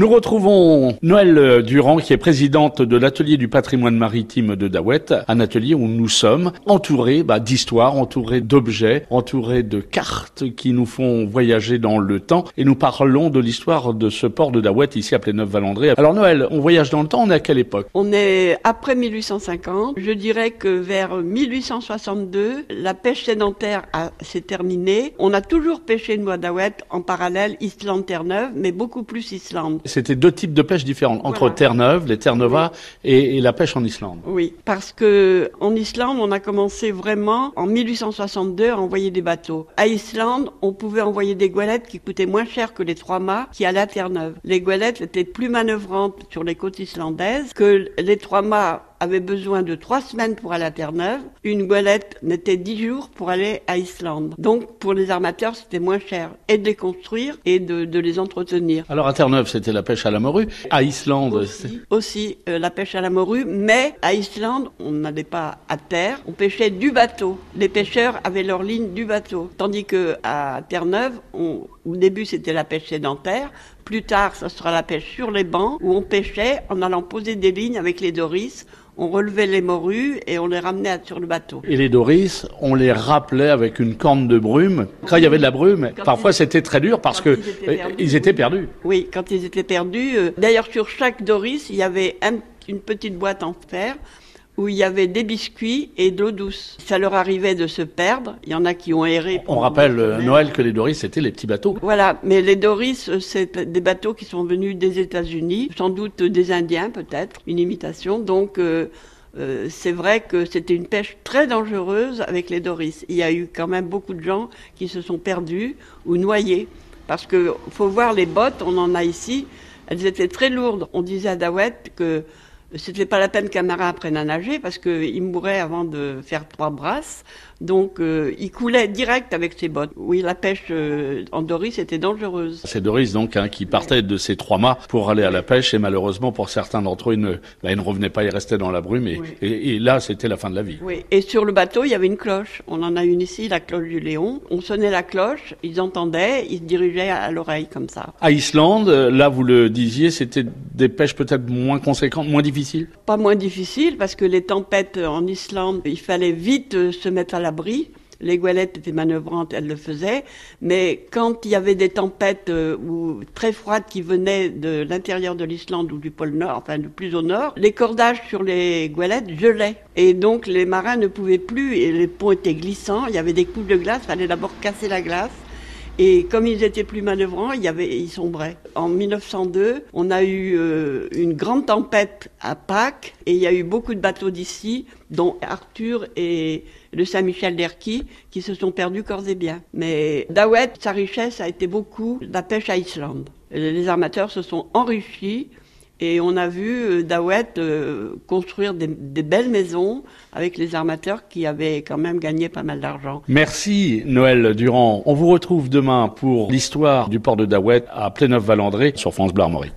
Nous retrouvons Noël Durand, qui est présidente de l'atelier du patrimoine maritime de Daouette, un atelier où nous sommes entourés bah, d'histoires, entourés d'objets, entourés de cartes qui nous font voyager dans le temps. Et nous parlons de l'histoire de ce port de Daouette ici à Pléneuf-Valandré. Alors Noël, on voyage dans le temps, on est à quelle époque? On est après 1850. Je dirais que vers 1862, la pêche sédentaire s'est terminée. On a toujours pêché une bois Daouette en parallèle Islande-Terre-Neuve, mais beaucoup plus Islande. C'était deux types de pêche différents, entre Terre-Neuve, les Terre-Neuva, et, la pêche en Islande. Oui, parce que en Islande, on a commencé vraiment en 1862 à envoyer des bateaux. À Islande, on pouvait envoyer des goualettes qui coûtaient moins cher que les trois mâts qui allaient à Terre-Neuve. Les goualettes étaient plus manœuvrantes sur les côtes islandaises que les trois mâts avait besoin de trois semaines pour aller à Terre-Neuve. Une goélette n'était dix jours pour aller à Islande. Donc, pour les armateurs, c'était moins cher et de les construire et de, de les entretenir. Alors, à Terre-Neuve, c'était la pêche à la morue. À Islande, aussi, aussi euh, la pêche à la morue. Mais à Islande, on n'allait pas à terre. On pêchait du bateau. Les pêcheurs avaient leur ligne du bateau. Tandis que à Terre-Neuve, au début, c'était la pêche sédentaire. Plus tard, ça sera la pêche sur les bancs où on pêchait en allant poser des lignes avec les doris on relevait les morues et on les ramenait sur le bateau. Et les doris, on les rappelait avec une corne de brume. Quand il y avait de la brume, parfois c'était très dur parce que ils étaient, perdus. Oui, quand ils étaient perdus. Euh, d'ailleurs, sur chaque doris, il y avait une petite boîte en fer où il y avait des biscuits et de l'eau douce. Ça leur arrivait de se perdre. Il y en a qui ont erré. On rappelle euh, Noël que les Doris c'était les petits bateaux. Voilà, mais les Doris euh, c'est des bateaux qui sont venus des États-Unis, sans doute des Indiens peut-être, une imitation. Donc euh, c'est vrai que c'était une pêche très dangereuse avec les Doris. Il y a eu quand même beaucoup de gens qui se sont perdus ou noyés. Parce que faut voir les bottes, on en a ici, elles étaient très lourdes. On disait à Dawet que c'était pas la peine qu'un marin apprenne à nager parce qu'il mourrait avant de faire trois brasses. Donc euh, il coulait direct avec ses bottes. Oui, la pêche euh, en Doris était dangereuse. C'est Doris donc hein, qui partait de ces trois mâts pour aller à la pêche et malheureusement pour certains d'entre eux, ils ne, bah, ne revenaient pas, ils restaient dans la brume et, et, là c'était la fin de la vie. Oui, et sur le bateau il y avait une cloche. On en a une ici, la cloche du Léon. On sonnait la cloche, ils entendaient, ils se dirigeaient à l'oreille comme ça. À Islande, là vous le disiez, c'était des pêches peut-être moins conséquentes, moins difficiles Pas moins difficiles parce que les tempêtes en Islande, il fallait vite euh, se mettre à l'abri. Les goualettes étaient manœuvrantes, elles le faisaient. Mais quand il y avait des tempêtes euh, ou très froides qui venaient de l'intérieur de l'Islande ou du pôle Nord, enfin de plus au nord, les cordages sur les goualettes gelaient. Et donc les marins ne pouvaient plus, et les ponts étaient glissants, il y avait des coups de glace, il fallait d'abord casser la glace. Et comme ils étaient plus manœuvrants, y avait, ils sombraient. En 1902, on a eu euh, une grande tempête à Pâques et il y a eu beaucoup de bateaux d'ici, dont Arthur et le Saint-Michel d'Erquy, qui se sont perdus corps et bien. Mais Dawet, sa richesse a été beaucoup la pêche à Islande. Les armateurs se sont enrichis et on a vu euh, Dawet euh, construire des, belles maisons avec les armateurs qui avaient quand même gagné pas mal d'argent. Merci Noël Durand. On vous retrouve demain pour l'histoire du port de Dawet à Pléneuf-Valandré sur France Bleu Armorique.